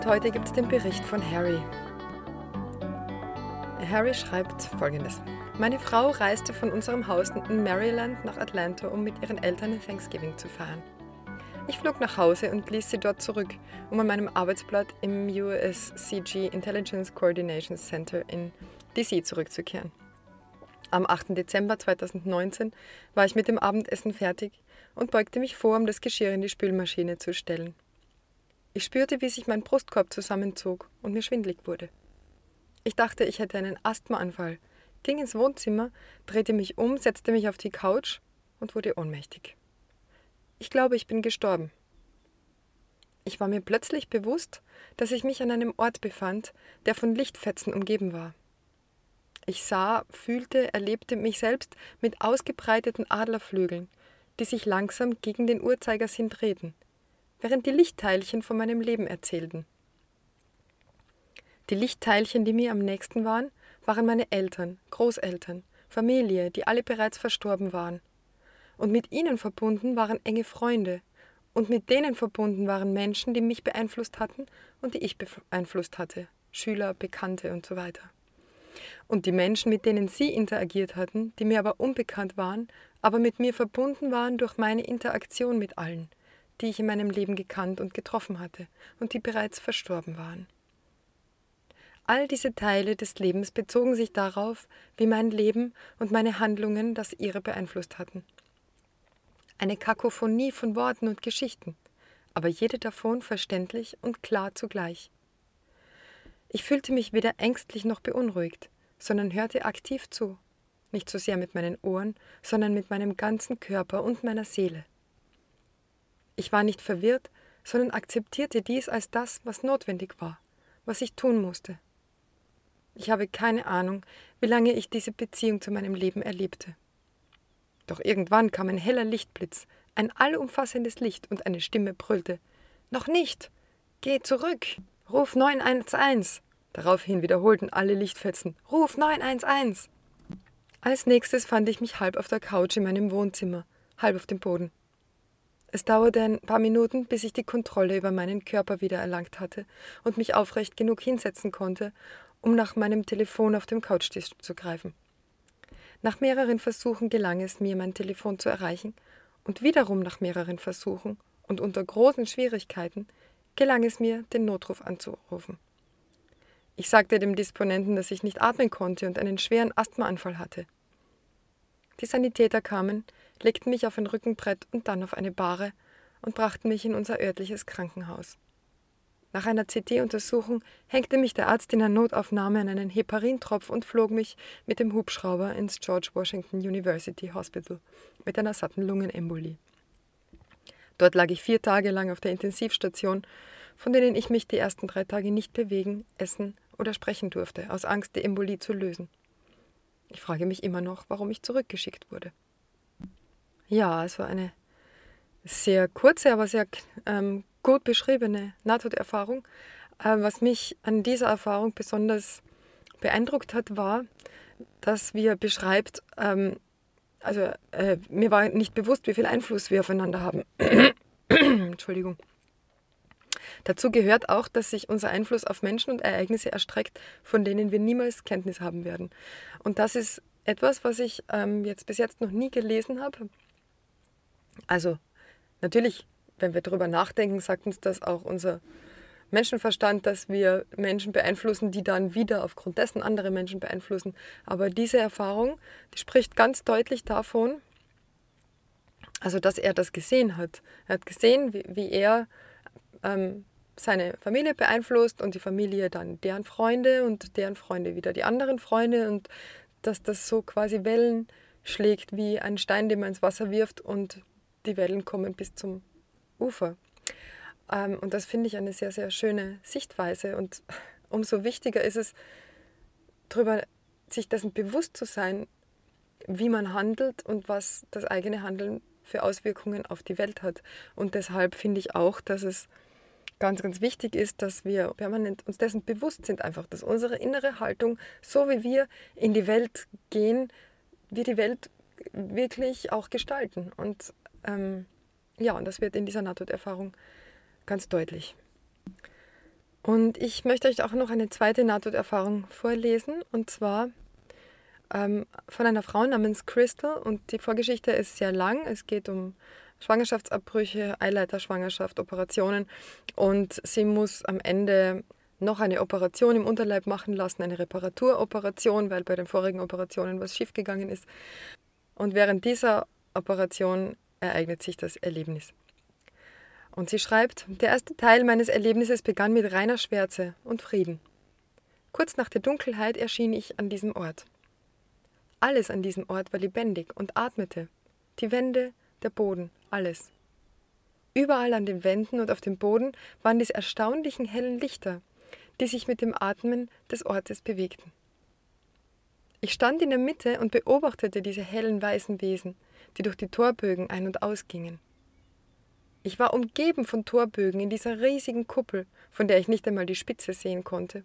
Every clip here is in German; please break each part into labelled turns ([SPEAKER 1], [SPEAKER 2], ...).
[SPEAKER 1] Und heute gibt es den Bericht von Harry. Harry schreibt folgendes. Meine Frau reiste von unserem Haus in Maryland nach Atlanta, um mit ihren Eltern in Thanksgiving zu feiern. Ich flog nach Hause und ließ sie dort zurück, um an meinem Arbeitsblatt im USCG Intelligence Coordination Center in DC zurückzukehren. Am 8. Dezember 2019 war ich mit dem Abendessen fertig und beugte mich vor, um das Geschirr in die Spülmaschine zu stellen. Ich spürte, wie sich mein Brustkorb zusammenzog und mir schwindlig wurde. Ich dachte, ich hätte einen Asthmaanfall ging ins Wohnzimmer, drehte mich um, setzte mich auf die Couch und wurde ohnmächtig. Ich glaube, ich bin gestorben. Ich war mir plötzlich bewusst, dass ich mich an einem Ort befand, der von Lichtfetzen umgeben war. Ich sah, fühlte, erlebte mich selbst mit ausgebreiteten Adlerflügeln, die sich langsam gegen den Uhrzeigersinn drehten, während die Lichtteilchen von meinem Leben erzählten. Die Lichtteilchen, die mir am nächsten waren, waren meine Eltern, Großeltern, Familie, die alle bereits verstorben waren. Und mit ihnen verbunden waren enge Freunde, und mit denen verbunden waren Menschen, die mich beeinflusst hatten und die ich beeinflusst hatte, Schüler, Bekannte und so weiter. Und die Menschen, mit denen sie interagiert hatten, die mir aber unbekannt waren, aber mit mir verbunden waren durch meine Interaktion mit allen, die ich in meinem Leben gekannt und getroffen hatte und die bereits verstorben waren. All diese Teile des Lebens bezogen sich darauf, wie mein Leben und meine Handlungen das ihre beeinflusst hatten. Eine Kakophonie von Worten und Geschichten, aber jede davon verständlich und klar zugleich. Ich fühlte mich weder ängstlich noch beunruhigt, sondern hörte aktiv zu, nicht so sehr mit meinen Ohren, sondern mit meinem ganzen Körper und meiner Seele. Ich war nicht verwirrt, sondern akzeptierte dies als das, was notwendig war, was ich tun musste. Ich habe keine Ahnung, wie lange ich diese Beziehung zu meinem Leben erlebte. Doch irgendwann kam ein heller Lichtblitz, ein allumfassendes Licht und eine Stimme brüllte: Noch nicht! Geh zurück! Ruf 911! Daraufhin wiederholten alle Lichtfetzen: Ruf 911! Als nächstes fand ich mich halb auf der Couch in meinem Wohnzimmer, halb auf dem Boden. Es dauerte ein paar Minuten, bis ich die Kontrolle über meinen Körper wieder erlangt hatte und mich aufrecht genug hinsetzen konnte, um nach meinem Telefon auf dem Couchtisch zu greifen. Nach mehreren Versuchen gelang es mir, mein Telefon zu erreichen, und wiederum nach mehreren Versuchen und unter großen Schwierigkeiten gelang es mir, den Notruf anzurufen. Ich sagte dem Disponenten, dass ich nicht atmen konnte und einen schweren Asthmaanfall hatte. Die Sanitäter kamen, legten mich auf ein Rückenbrett und dann auf eine Bahre und brachten mich in unser örtliches Krankenhaus. Nach einer CT-Untersuchung hängte mich der Arzt in der Notaufnahme an einen Heparintropf und flog mich mit dem Hubschrauber ins George Washington University Hospital mit einer satten Lungenembolie. Dort lag ich vier Tage lang auf der Intensivstation, von denen ich mich die ersten drei Tage nicht bewegen, essen oder sprechen durfte, aus Angst, die Embolie zu lösen. Ich frage mich immer noch, warum ich zurückgeschickt wurde. Ja, es war eine sehr kurze, aber sehr ähm, gut beschriebene Nahtoderfahrung. Äh, was mich an dieser Erfahrung besonders beeindruckt hat, war, dass wir beschreibt, ähm, also äh, mir war nicht bewusst, wie viel Einfluss wir aufeinander haben. Entschuldigung. Dazu gehört auch, dass sich unser Einfluss auf Menschen und Ereignisse erstreckt, von denen wir niemals Kenntnis haben werden. Und das ist etwas, was ich ähm, jetzt bis jetzt noch nie gelesen habe. Also natürlich wenn wir darüber nachdenken, sagt uns das auch unser Menschenverstand, dass wir Menschen beeinflussen, die dann wieder aufgrund dessen andere Menschen beeinflussen. Aber diese Erfahrung, die spricht ganz deutlich davon, also dass er das gesehen hat. Er hat gesehen, wie, wie er ähm, seine Familie beeinflusst und die Familie dann deren Freunde und deren Freunde wieder die anderen Freunde und dass das so quasi Wellen schlägt wie ein Stein, den man ins Wasser wirft und die Wellen kommen bis zum Ufer. Ähm, und das finde ich eine sehr, sehr schöne Sichtweise. Und umso wichtiger ist es, darüber sich dessen bewusst zu sein, wie man handelt und was das eigene Handeln für Auswirkungen auf die Welt hat. Und deshalb finde ich auch, dass es ganz, ganz wichtig ist, dass wir permanent uns dessen bewusst sind, einfach, dass unsere innere Haltung, so wie wir in die Welt gehen, wir die Welt wirklich auch gestalten. Und ähm, ja, und das wird in dieser Nahtoderfahrung ganz deutlich. Und ich möchte euch auch noch eine zweite Nahtoderfahrung vorlesen, und zwar ähm, von einer Frau namens Crystal. Und die Vorgeschichte ist sehr lang. Es geht um Schwangerschaftsabbrüche, Eileiterschwangerschaft, Operationen. Und sie muss am Ende noch eine Operation im Unterleib machen lassen, eine Reparaturoperation, weil bei den vorigen Operationen was schiefgegangen ist. Und während dieser Operation ereignet sich das Erlebnis. Und sie schreibt, der erste Teil meines Erlebnisses begann mit reiner Schwärze und Frieden. Kurz nach der Dunkelheit erschien ich an diesem Ort. Alles an diesem Ort war lebendig und atmete. Die Wände, der Boden, alles. Überall an den Wänden und auf dem Boden waren diese erstaunlichen hellen Lichter, die sich mit dem Atmen des Ortes bewegten. Ich stand in der Mitte und beobachtete diese hellen weißen Wesen, die durch die Torbögen ein- und ausgingen. Ich war umgeben von Torbögen in dieser riesigen Kuppel, von der ich nicht einmal die Spitze sehen konnte.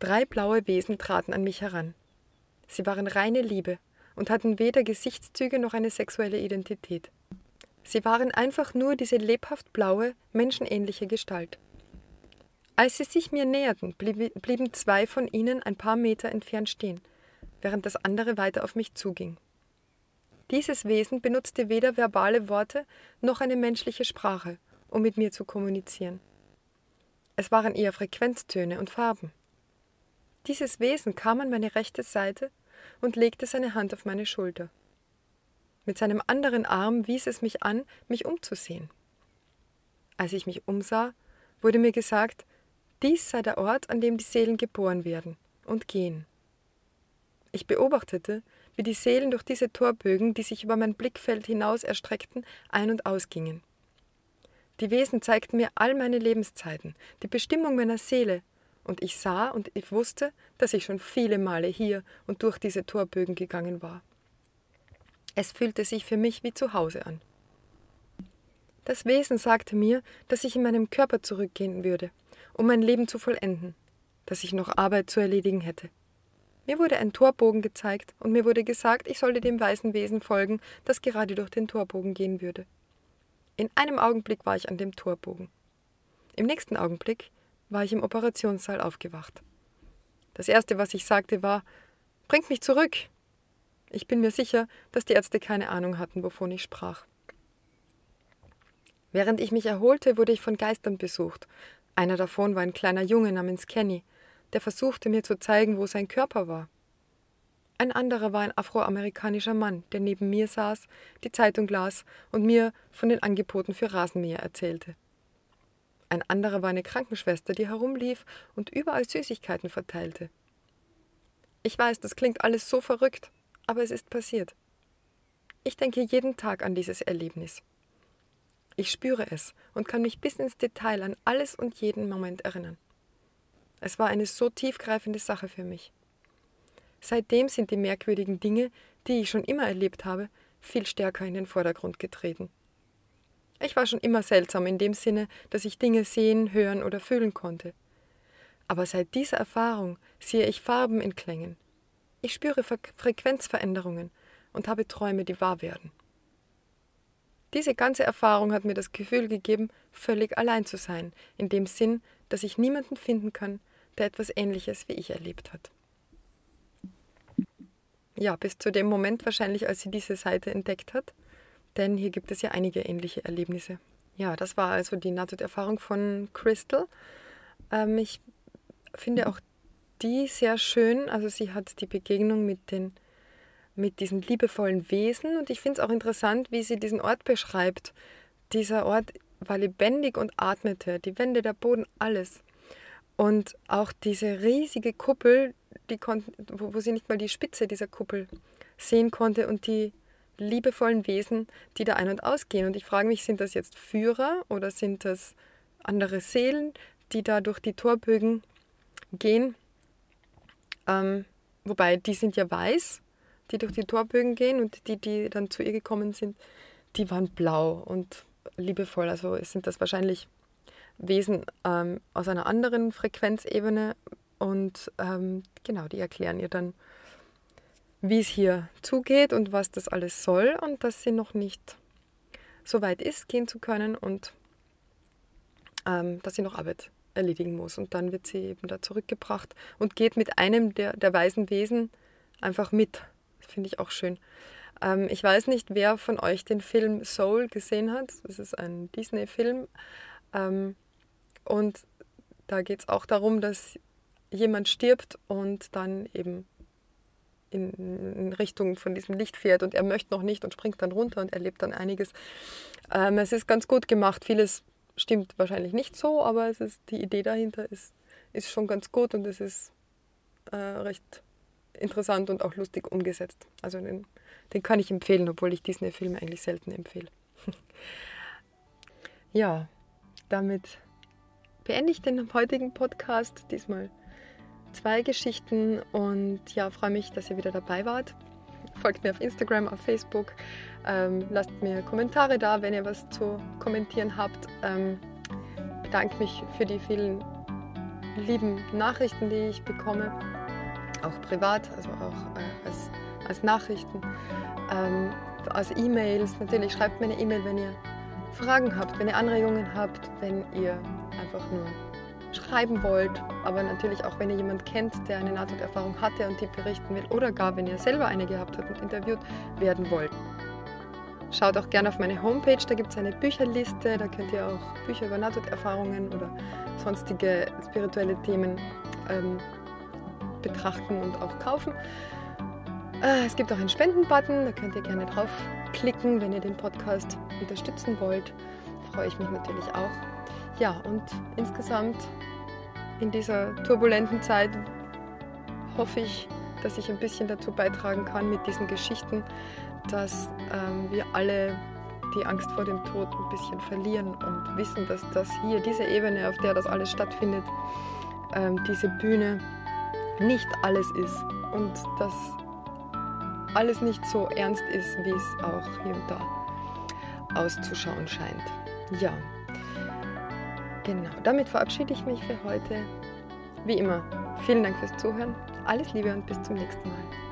[SPEAKER 1] Drei blaue Wesen traten an mich heran. Sie waren reine Liebe und hatten weder Gesichtszüge noch eine sexuelle Identität. Sie waren einfach nur diese lebhaft blaue, menschenähnliche Gestalt. Als sie sich mir näherten, blieben zwei von ihnen ein paar Meter entfernt stehen, während das andere weiter auf mich zuging. Dieses Wesen benutzte weder verbale Worte noch eine menschliche Sprache, um mit mir zu kommunizieren. Es waren eher Frequenztöne und Farben. Dieses Wesen kam an meine rechte Seite und legte seine Hand auf meine Schulter. Mit seinem anderen Arm wies es mich an, mich umzusehen. Als ich mich umsah, wurde mir gesagt, dies sei der Ort, an dem die Seelen geboren werden und gehen. Ich beobachtete, wie die Seelen durch diese Torbögen, die sich über mein Blickfeld hinaus erstreckten, ein- und ausgingen. Die Wesen zeigten mir all meine Lebenszeiten, die Bestimmung meiner Seele, und ich sah und ich wusste, dass ich schon viele Male hier und durch diese Torbögen gegangen war. Es fühlte sich für mich wie zu Hause an. Das Wesen sagte mir, dass ich in meinem Körper zurückgehen würde, um mein Leben zu vollenden, dass ich noch Arbeit zu erledigen hätte. Mir wurde ein Torbogen gezeigt und mir wurde gesagt, ich sollte dem weißen Wesen folgen, das gerade durch den Torbogen gehen würde. In einem Augenblick war ich an dem Torbogen. Im nächsten Augenblick war ich im Operationssaal aufgewacht. Das erste, was ich sagte, war: Bringt mich zurück! Ich bin mir sicher, dass die Ärzte keine Ahnung hatten, wovon ich sprach. Während ich mich erholte, wurde ich von Geistern besucht. Einer davon war ein kleiner Junge namens Kenny, der versuchte mir zu zeigen, wo sein Körper war. Ein anderer war ein afroamerikanischer Mann, der neben mir saß, die Zeitung las und mir von den Angeboten für Rasenmäher erzählte. Ein anderer war eine Krankenschwester, die herumlief und überall Süßigkeiten verteilte. Ich weiß, das klingt alles so verrückt, aber es ist passiert. Ich denke jeden Tag an dieses Erlebnis. Ich spüre es und kann mich bis ins Detail an alles und jeden Moment erinnern. Es war eine so tiefgreifende Sache für mich. Seitdem sind die merkwürdigen Dinge, die ich schon immer erlebt habe, viel stärker in den Vordergrund getreten. Ich war schon immer seltsam in dem Sinne, dass ich Dinge sehen, hören oder fühlen konnte. Aber seit dieser Erfahrung sehe ich Farben in Klängen. Ich spüre Frequenzveränderungen und habe Träume, die wahr werden. Diese ganze Erfahrung hat mir das Gefühl gegeben, völlig allein zu sein, in dem Sinn, dass ich niemanden finden kann, der etwas Ähnliches wie ich erlebt hat. Ja, bis zu dem Moment wahrscheinlich, als sie diese Seite entdeckt hat, denn hier gibt es ja einige ähnliche Erlebnisse. Ja, das war also die Nahtoderfahrung von Crystal. Ähm, ich finde auch die sehr schön. Also sie hat die Begegnung mit, den, mit diesen liebevollen Wesen und ich finde es auch interessant, wie sie diesen Ort beschreibt. Dieser Ort war lebendig und atmete, die Wände, der Boden, alles. Und auch diese riesige Kuppel, die konnten, wo, wo sie nicht mal die Spitze dieser Kuppel sehen konnte und die liebevollen Wesen, die da ein- und ausgehen. Und ich frage mich, sind das jetzt Führer oder sind das andere Seelen, die da durch die Torbögen gehen? Ähm, wobei, die sind ja weiß, die durch die Torbögen gehen und die, die dann zu ihr gekommen sind, die waren blau und liebevoll. Also sind das wahrscheinlich Wesen ähm, aus einer anderen Frequenzebene und ähm, genau, die erklären ihr dann, wie es hier zugeht und was das alles soll und dass sie noch nicht so weit ist, gehen zu können und ähm, dass sie noch Arbeit erledigen muss. Und dann wird sie eben da zurückgebracht und geht mit einem der, der weisen Wesen einfach mit. Finde ich auch schön. Ähm, ich weiß nicht, wer von euch den Film Soul gesehen hat. Das ist ein Disney-Film. Ähm, und da geht es auch darum, dass jemand stirbt und dann eben in, in, Richtung von diesem Licht fährt und er möchte noch nicht und springt dann runter und erlebt dann einiges. Ähm, es ist ganz gut gemacht. Vieles stimmt wahrscheinlich nicht so, aber es ist, die Idee dahinter ist, ist schon ganz gut und es ist äh, recht interessant und auch lustig umgesetzt. Also den, den kann ich empfehlen, obwohl ich Disney-Filme eigentlich selten empfehle. ja, damit beende ich den heutigen Podcast. Diesmal zwei Geschichten und ja, freue mich, dass ihr wieder dabei wart. Folgt mir auf Instagram, auf Facebook. Ähm, lasst mir Kommentare da, wenn ihr was zu kommentieren habt. Ähm, bedanke mich für die vielen lieben Nachrichten, die ich bekomme, auch privat, also auch äh, als, als Nachrichten, ähm, als E-Mails. Natürlich schreibt mir eine E-Mail, wenn ihr Fragen habt, wenn ihr Anregungen habt, wenn ihr einfach nur schreiben wollt, aber natürlich auch, wenn ihr jemanden kennt, der eine Nahtoderfahrung hatte und die berichten will oder gar, wenn ihr selber eine gehabt habt und interviewt werden wollt. Schaut auch gerne auf meine Homepage, da gibt es eine Bücherliste, da könnt ihr auch Bücher über Nahtoderfahrungen oder sonstige spirituelle Themen ähm, betrachten und auch kaufen. Äh, es gibt auch einen Spendenbutton, da könnt ihr gerne draufklicken, wenn ihr den Podcast unterstützen wollt. Freue ich mich natürlich auch. Ja, und insgesamt in dieser turbulenten Zeit hoffe ich, dass ich ein bisschen dazu beitragen kann mit diesen Geschichten, dass ähm, wir alle die Angst vor dem Tod ein bisschen verlieren und wissen, dass das hier, diese Ebene, auf der das alles stattfindet, ähm, diese Bühne nicht alles ist und dass alles nicht so ernst ist, wie es auch hier und da auszuschauen scheint. Ja, genau. Damit verabschiede ich mich für heute. Wie immer, vielen Dank fürs Zuhören. Alles Liebe und bis zum nächsten Mal.